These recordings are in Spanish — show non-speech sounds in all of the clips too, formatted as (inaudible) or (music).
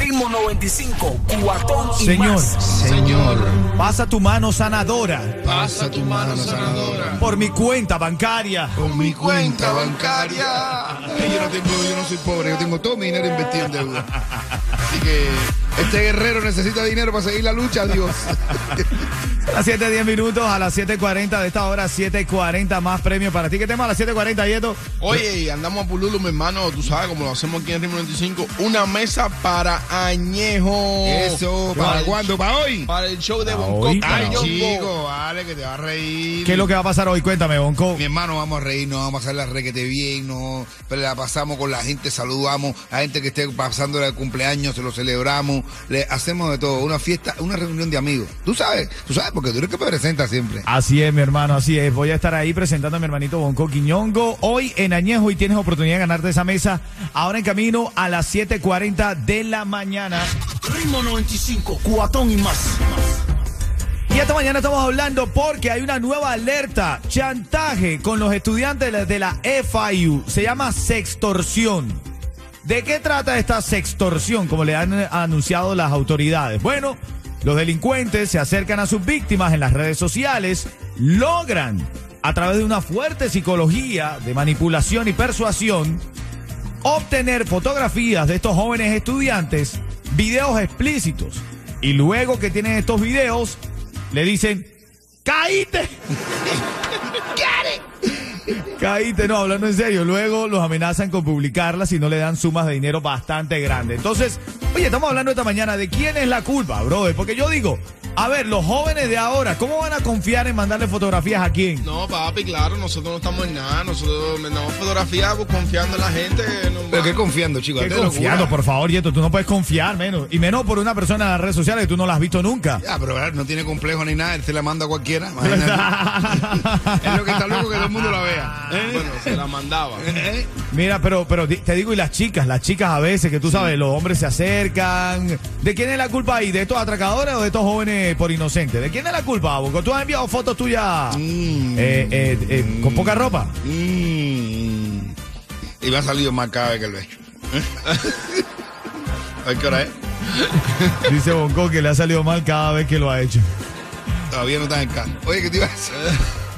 Ritmo 95, cuatón y Señor, más. señor, pasa tu mano sanadora Pasa tu mano sanadora por mi cuenta bancaria. con mi cuenta bancaria. Ay, Yo no, tengo, yo no soy pobre, yo tengo todo mi dinero invertido en deuda. Así que este guerrero necesita dinero para seguir la lucha, Dios. (laughs) A las 7.10 minutos, a las 7.40 de esta hora, 7.40 más premios para ti. ¿Qué tema a las 7.40, Yeto? Oye, andamos a Pululo, mi hermano, tú sabes, como lo hacemos aquí en Ritmo 95, una mesa para añejo. Eso, ¿para cuándo? ¿Para hoy? Para el show de Bonco. Ay, chico, vale, que te va a reír. ¿Qué es lo que va a pasar hoy? Cuéntame, Bonco. Mi hermano, vamos a reírnos, vamos a hacer la requete bien, no, pero la pasamos con la gente, saludamos a gente que esté pasando el cumpleaños, se lo celebramos, le hacemos de todo, una fiesta, una reunión de amigos. Tú sabes, tú sabes, porque tú eres que me presenta siempre. Así es, mi hermano, así es. Voy a estar ahí presentando a mi hermanito Bonco Quiñongo hoy en Añejo y tienes oportunidad de ganarte esa mesa. Ahora en camino a las 7.40 de la mañana. Ritmo 95, cuatón y más. Y esta mañana estamos hablando porque hay una nueva alerta, chantaje con los estudiantes de la- FIU. Se llama sextorsión. ¿De qué trata esta sextorsión, como le han anunciado las autoridades? Bueno, los delincuentes se acercan a sus víctimas en las redes sociales, logran, a través de una fuerte psicología de manipulación y persuasión, obtener fotografías de estos jóvenes estudiantes, videos explícitos. Y luego que tienen estos videos, le dicen, ¡caíte! (laughs) Caíte, no, hablando en serio. Luego los amenazan con publicarlas y no le dan sumas de dinero bastante grandes. Entonces, oye, estamos hablando esta mañana de quién es la culpa, brother. Porque yo digo, a ver, los jóvenes de ahora, ¿cómo van a confiar en mandarle fotografías a quién? No, papi, claro, nosotros no estamos en nada. Nosotros mandamos fotografías pues, confiando en la gente. no Pero qué confiando, chicos. ¿Qué confiando, locura. por favor, Yeto? Tú no puedes confiar menos. Y menos por una persona en las redes sociales que tú no la has visto nunca. Ya, pero ¿verdad? no tiene complejo ni nada, él se la manda a cualquiera. (laughs) imagínate. (laughs) es lo que está loco que todo el mundo la vea. ¿Eh? Bueno, se la mandaba. (laughs) ¿Eh? Mira, pero, pero te digo, y las chicas, las chicas a veces, que tú sabes, los hombres se acercan. ¿De quién es la culpa ahí? ¿De estos atracadores o de estos jóvenes por inocentes? ¿De quién es la culpa, Boco? ¿Tú has enviado fotos tuyas Mm. eh, eh, eh, con poca ropa? Mm. Y me ha salido más cada vez que lo he hecho. (laughs) ¿A qué hora es? (laughs) Dice Bonco que le ha salido mal cada vez que lo ha hecho. Todavía no estás en casa. Oye, ¿qué te iba a decir?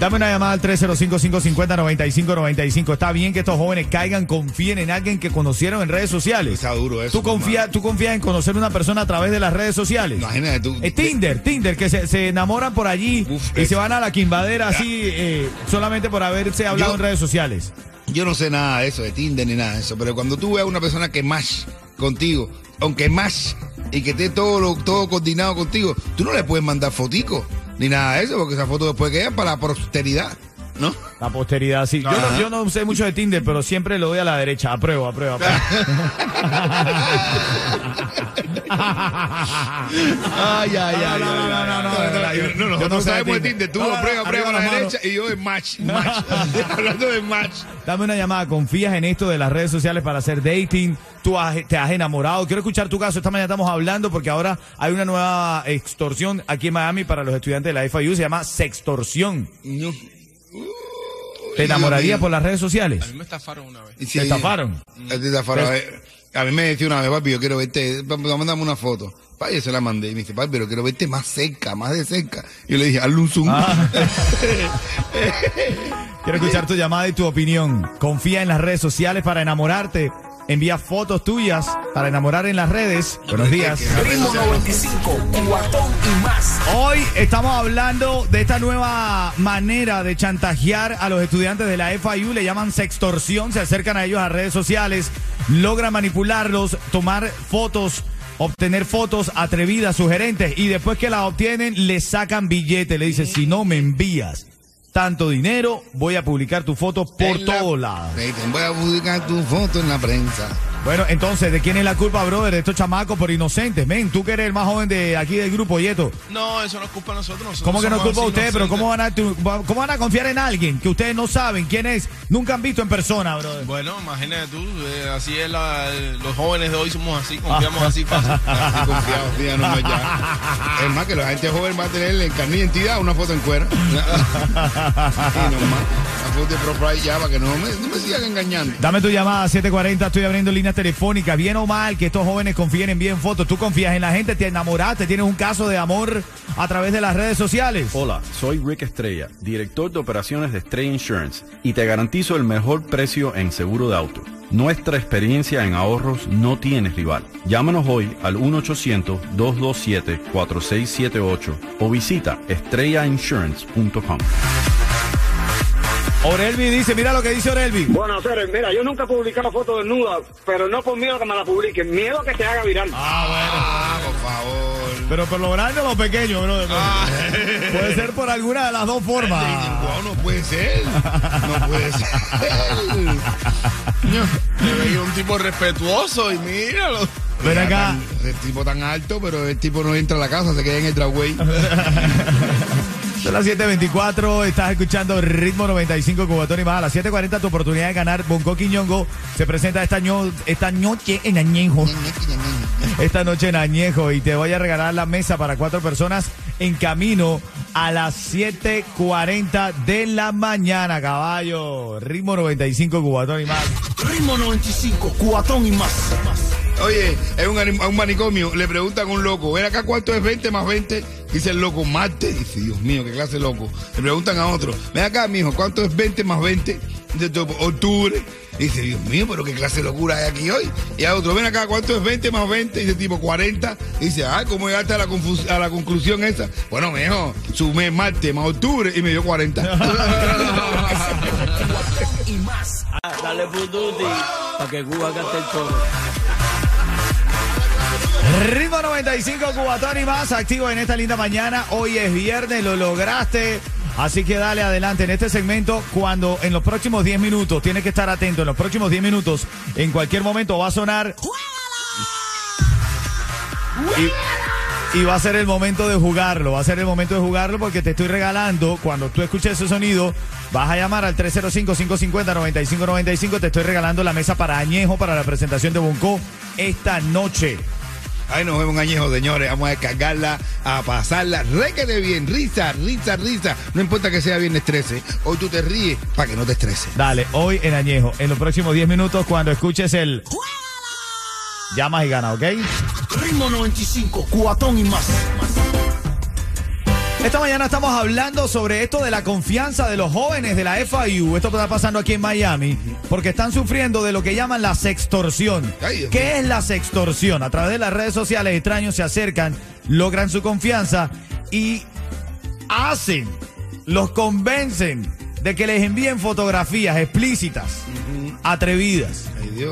Dame una llamada al 305-550-9595. Está bien que estos jóvenes caigan, confíen en alguien que conocieron en redes sociales. Está duro eso. ¿Tú confías, ¿Tú confías en conocer una persona a través de las redes sociales? Imagínate tú. Eh, Tinder, Tinder, que se, se enamoran por allí Uf, y es- se van a la quimbadera así eh, solamente por haberse hablado Yo- en redes sociales. Yo no sé nada de eso, de Tinder ni nada de eso, pero cuando tú veas a una persona que más contigo, aunque más y que esté todo, lo- todo coordinado contigo, tú no le puedes mandar fotico ni nada de eso, porque esa foto después queda para la posteridad, ¿no? La posteridad, sí. Yo no, yo no sé mucho de Tinder, pero siempre lo doy a la derecha. Apruebo, apruebo, apruebo. Ay, ay, No, no, no, no, no, no, de no, no de sabemos de Tinder. Tú arriba pruebas a la derecha y yo en match, match. (laughs) Hablando de match. Dame una llamada. ¿Confías en esto de las redes sociales para hacer dating? ¿Tú has- te has enamorado? Quiero escuchar tu caso. Esta mañana estamos hablando porque ahora hay una nueva extorsión aquí en Miami para los estudiantes de la FIU. Se llama sextorsión. No. ¿Te enamorarías por las redes A sociales? mí me estafaron una vez. ¿Te estafaron? Te estafaron. A ver, A mí me decía una vez, papi, yo quiero verte, papi, mándame una foto. Papi, yo se la mandé. Y me dice, papi, pero quiero verte más cerca, más de cerca. Y yo le dije, hazle un zoom. Ah. (laughs) Quiero escuchar tu llamada y tu opinión. Confía en las redes sociales para enamorarte. Envía fotos tuyas para enamorar en las redes. Buenos días. Ritmo 95, cuatón y más. Hoy estamos hablando de esta nueva manera de chantajear a los estudiantes de la FIU. Le llaman sextorsión. Se acercan a ellos a redes sociales, logran manipularlos, tomar fotos, obtener fotos atrevidas, sugerentes. Y después que las obtienen, le sacan billete. Le dicen, si no me envías tanto dinero, voy a publicar tu foto por todos lados. Voy a publicar tu foto en la prensa. Bueno, entonces, ¿de quién es la culpa, brother? De estos chamacos por inocentes. Men, tú que eres el más joven de aquí del grupo, Yeto. No, eso no es culpa de nosotros. nosotros ¿Cómo que no es culpa de ustedes? Pero. ¿cómo van, a, tu- ¿cómo van a confiar en alguien que ustedes no saben quién es? Nunca han visto en persona, brother. Bueno, imagínate tú, eh, así es la, los jóvenes de hoy somos así, confiamos así fácil. (laughs) Así confiado, sí, ya no me ya. Es más que la gente joven va a tener en carne de identidad una foto en cuera. (laughs) Y nomás, una foto de profile ya para que no me, no me sigan engañando. Dame tu llamada 740, estoy abriendo líneas telefónicas. Bien o mal que estos jóvenes confíen en bien fotos. Tú confías en la gente, te enamoraste, tienes un caso de amor a través de las redes sociales. Hola, soy Rick Estrella, director de operaciones de Estrella Insurance y te garantizo el mejor precio en seguro de auto. Nuestra experiencia en ahorros no tiene rival. Llámanos hoy al 1-800-227-4678 o visita estrellainsurance.com. Orelvi dice, mira lo que dice Orelvi. Bueno, Cere, mira, yo nunca he publicado fotos desnudas, pero no por miedo que me la publiquen, miedo que se haga viral. Ah, por favor. Pero por lo grande o lo pequeño, bro. (laughs) Puede ser por alguna de las dos formas. Wow, no puede ser. No puede (laughs) ser. Me veía un tipo respetuoso y míralo. Ven acá. El tipo tan alto, pero el tipo no entra a la casa, se queda en el dragway. (laughs) Son las 7.24, estás escuchando Ritmo 95 Cubatón y más. A las 7.40 tu oportunidad de ganar Bonco Quiñongo se presenta esta, ño- esta noche en Añejo. Esta noche en Añejo y te voy a regalar la mesa para cuatro personas en camino a las 7.40 de la mañana, caballo. Ritmo 95 Cubatón y más. Ritmo 95, cuatón y más. Oye, es un, un manicomio, le preguntan a un loco, ven acá cuánto es 20 más 20, dice el loco, mate, dice, Dios mío, qué clase de loco. Le preguntan a otro, ven acá, mijo, ¿cuánto es 20 más 20? Dice, "To- octubre. Dice, Dios mío, pero qué clase de locura hay aquí hoy. Y a otro, ven acá, ¿cuánto es 20 más 20? Dice tipo 40. Dice, ah, ¿cómo llegaste a la, confus- a la conclusión esa? Bueno, mijo, sumé martes más octubre y me dio 40. (laughs) Y más. Dale Fuduti para que Cuba gaste el coro. Ritmo 95 Cubatón y más, activo en esta linda mañana. Hoy es viernes, lo lograste. Así que dale adelante en este segmento. Cuando en los próximos 10 minutos, tienes que estar atento. En los próximos 10 minutos, en cualquier momento va a sonar. Y, y va a ser el momento de jugarlo. Va a ser el momento de jugarlo porque te estoy regalando. Cuando tú escuches ese sonido, vas a llamar al 305-550-9595. Te estoy regalando la mesa para Añejo para la presentación de Bonco esta noche. Ay, nos vemos un añejo, señores. Vamos a descargarla, a pasarla. Réquete bien, risa, risa, risa. No importa que sea viernes 13. Hoy tú te ríes para que no te estreses. Dale, hoy en Añejo, en los próximos 10 minutos, cuando escuches el. Llamas y gana, ¿ok? Ritmo 95, cuatón y más. Esta mañana estamos hablando sobre esto de la confianza de los jóvenes de la FIU. Esto está pasando aquí en Miami porque están sufriendo de lo que llaman la sextorsión. ¿Qué es la sextorsión? A través de las redes sociales extraños se acercan, logran su confianza y hacen, los convencen de que les envíen fotografías explícitas, atrevidas.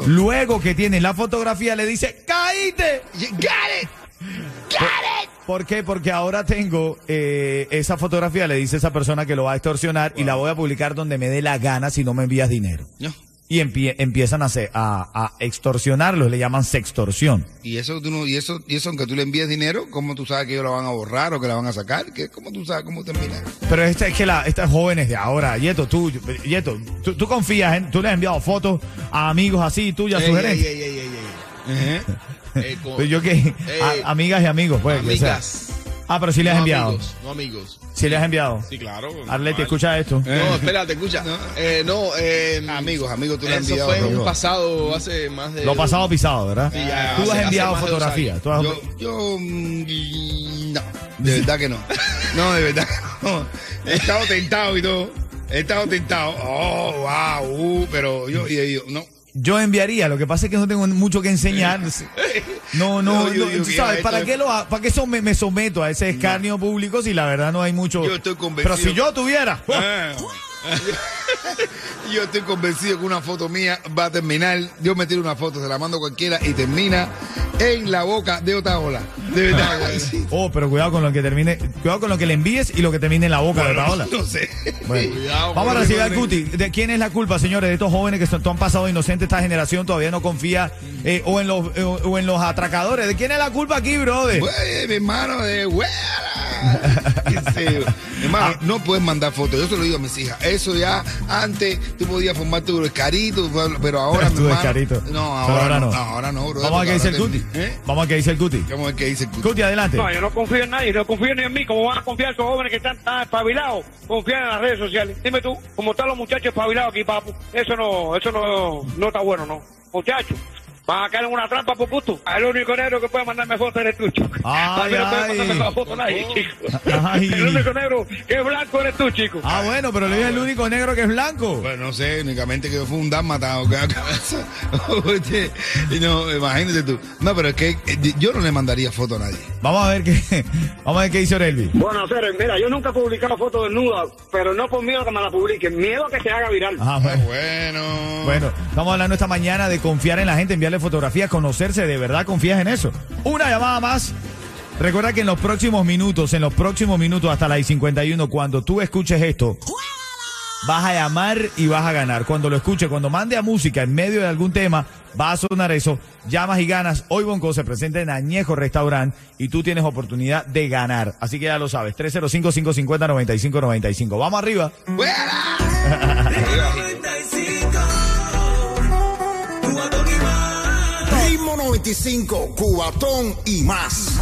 Luego que tienen la fotografía le dice, ¡caíte! Got it. ¿Por qué? Porque ahora tengo eh, esa fotografía, le dice esa persona que lo va a extorsionar y la voy a publicar donde me dé la gana si no me envías dinero. No. Y empie- empiezan a, a, a extorsionarlos, le llaman sextorsión. Y eso, tú no, y eso, y eso, aunque tú le envíes dinero, ¿cómo tú sabes que ellos la van a borrar o que la van a sacar? ¿Qué, ¿Cómo tú sabes cómo termina? Pero este, es que la, estas jóvenes de ahora, Yeto, tú, Yeto, tú, tú confías en, tú le has enviado fotos a amigos así, tuyas, sugerencias. Eh, con- (laughs) Pero yo que, a- amigas y amigos, pues. que sea. Amigas. Ah, pero sí le has no enviado. amigos, no amigos. Sí le has enviado. Sí, claro. Arleti, normal. escucha esto. No, espérate, escucha. No. Eh, no, eh, Amigos, amigos, tú le has Eso enviado. fue en amigos. un pasado hace más de. Lo pasado pisado, ¿verdad? Sí, ya, Tú hace- has enviado fotografías. años. tú has- Yo, yo, mm, no, de verdad que no. No, de verdad que no. He estado tentado y todo. He estado tentado. Oh, wow, uh, pero yo, y yo, no. Yo enviaría, lo que pasa es que no tengo mucho que enseñar. No, no, No, yo tú sabes, ¿para qué, lo, ¿para qué so- me, me someto a ese escarnio público si la verdad no hay mucho? Yo estoy convencido. Pero si yo tuviera. (laughs) Ah. (laughs) Yo estoy convencido que una foto mía va a terminar. Yo me tiro una foto, se la mando a cualquiera y termina en la boca de Otaola. De verdad. Sí. Oh, pero cuidado con lo que termine, cuidado con lo que le envíes y lo que termine en la boca de Bueno, Paola. no sé. Bueno, (laughs) Cuidado, vamos a recibir al Cuti. ¿De quién es la culpa, señores? De estos jóvenes que son- han pasado inocentes, esta generación todavía no confía eh, o, en los, eh, o en los atracadores. ¿De quién es la culpa aquí, brother? Pues, mi hermano de güera. (laughs) Hermano, Ah. no puedes mandar fotos. Yo se lo digo a mis hijas. Eso ya antes tú podías formar tu escarito, pero ahora (laughs) mi hermano. No, ahora, no. Ahora no, bro. Vamos a qué dice el Cuti. ¿Eh? Vamos a qué dice el Cuti. Vamos a ver qué dice el Cuti. Cuti, adelante. No, yo no confío en nadie, no confío ni en mí. ¿Cómo van a confiar esos jóvenes que están tan espabilados? Confiar en las redes sociales. Dime tú, ¿cómo están los muchachos espabilados aquí, papu? Eso no, eso no, no está bueno, ¿no? Muchachos. Van a caer en una trampa por gusto. El único negro que puede mandarme fotos eres tú, chico. Ay, a mí no puede ay. mandarme esa foto nadie, chico. Ay. El único negro que es blanco eres tú, chico. Ah, bueno, pero le dije el único negro que es blanco. Bueno, no sé, únicamente que fue un dálmata o (laughs) y no, imagínate tú. No, pero es que eh, yo no le mandaría foto a nadie. Vamos a ver qué, (laughs) vamos a ver qué dice Orelvi. Bueno, Cere, mira, yo nunca he publicado fotos desnudas, pero no por miedo a que me la publiquen, miedo a que se haga viral. Ah, Ah, bueno. bueno. Bueno, estamos hablando esta mañana de confiar en la gente, enviarle fotografías, conocerse, ¿de verdad confías en eso? Una llamada más. Recuerda que en los próximos minutos, en los próximos minutos hasta las 51, cuando tú escuches esto, vas a llamar y vas a ganar. Cuando lo escuches, cuando mande a música en medio de algún tema, va a sonar eso, llamas y ganas. Hoy Bonco se presenta en Añejo Restaurant y tú tienes oportunidad de ganar. Así que ya lo sabes, 305-550-9595. Vamos arriba. Ritmo (laughs) 95, Cubatón y más.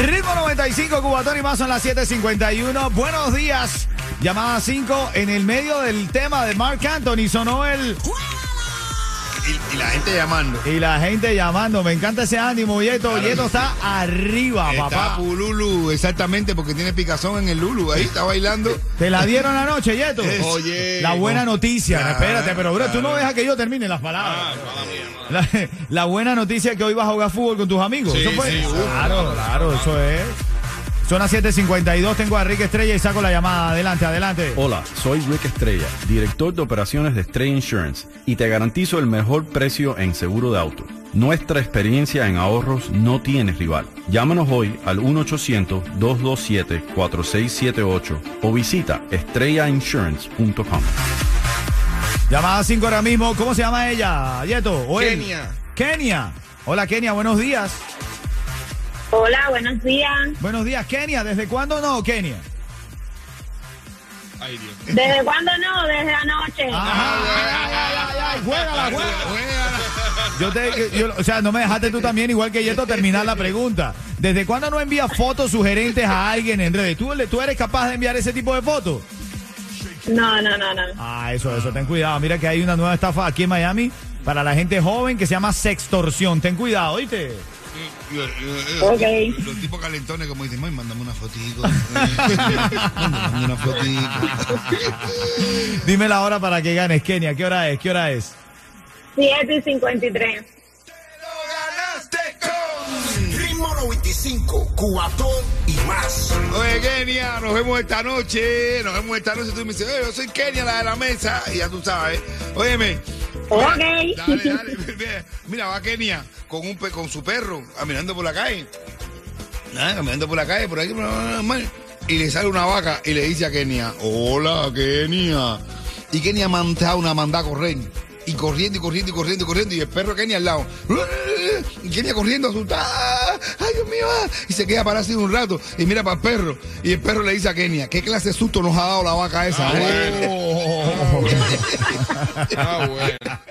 Ritmo 95, Cubatón y más son las 7:51. Buenos días. Llamada 5 en el medio del tema de Mark Anthony. Sonó el. Y, y la gente llamando. Y la gente llamando. Me encanta ese ánimo, Yeto. Yeto está arriba, Está papá. Pululu, exactamente, porque tiene picazón en el Lulu. Ahí está bailando. Te la dieron anoche, Yeto. Es- Oye, La buena no. noticia. Claro, Espérate, pero bro, tú no dejas que yo termine las palabras. La, (laughs) la buena noticia es que hoy vas a jugar fútbol con tus amigos. Sí, ¿Eso fue? sí, claro, claro, eso es. Son las 7:52. Tengo a Rick Estrella y saco la llamada. Adelante, adelante. Hola, soy Rick Estrella, director de operaciones de Estrella Insurance y te garantizo el mejor precio en seguro de auto. Nuestra experiencia en ahorros no tiene rival. Llámanos hoy al 1-800-227-4678 o visita estrellainsurance.com. Llamada 5 ahora mismo. ¿Cómo se llama ella, Yeto? ¿O él? Kenia. Kenia. Hola, Kenia. Buenos días. Hola, buenos días. Buenos días, Kenia. ¿Desde cuándo no, Kenia? Ay, Dios. ¿Desde cuándo no? Desde anoche. Ajá. Ay, ay, ay. Juégala, juégala. Yo te, yo- o sea, no me dejaste tú también, igual que Yeto, terminar la pregunta. ¿Desde cuándo no envías fotos sugerentes a alguien en redes? ¿Tú, ¿Tú eres capaz de enviar ese tipo de fotos? No, no, no, no. Ah, eso, eso, ten cuidado. Mira que hay una nueva estafa aquí en Miami para la gente joven que se llama sextorsión. Ten cuidado, ¿oíste? Y- y- y- Ok. Los tipos calentones como dicen, "Ay, mándame una fotico. (laughs) mándame una fotico. Dime la hora para que ganes, Kenia. ¿Qué hora es? ¿Qué hora es? 7 y 53. Ritmo 95, Cubatón y más. Oye, Kenia, nos vemos esta noche. Nos vemos esta noche. Tú me dices, oye, yo soy Kenia, la de la mesa. Y ya tú sabes. Óyeme. Ok. Dale, dale. (laughs) Mira, Mira, va Kenia con, un, pe- con su perro caminando por la calle. Ah, caminando por la calle, por aquí, y le sale una vaca y le dice a Kenia, hola Kenia. Y Kenia manda una manda a correr. Y corriendo y corriendo y corriendo y corriendo. Y el perro Kenia al lado. (laughs) Y Kenia corriendo asustada. Ay, Dios mío. ah. Y se queda parado así un rato. Y mira para el perro. Y el perro le dice a Kenia, ¿qué clase de susto nos ha dado la vaca esa? Ah, eh?" bueno. (laughs) Ah, bueno.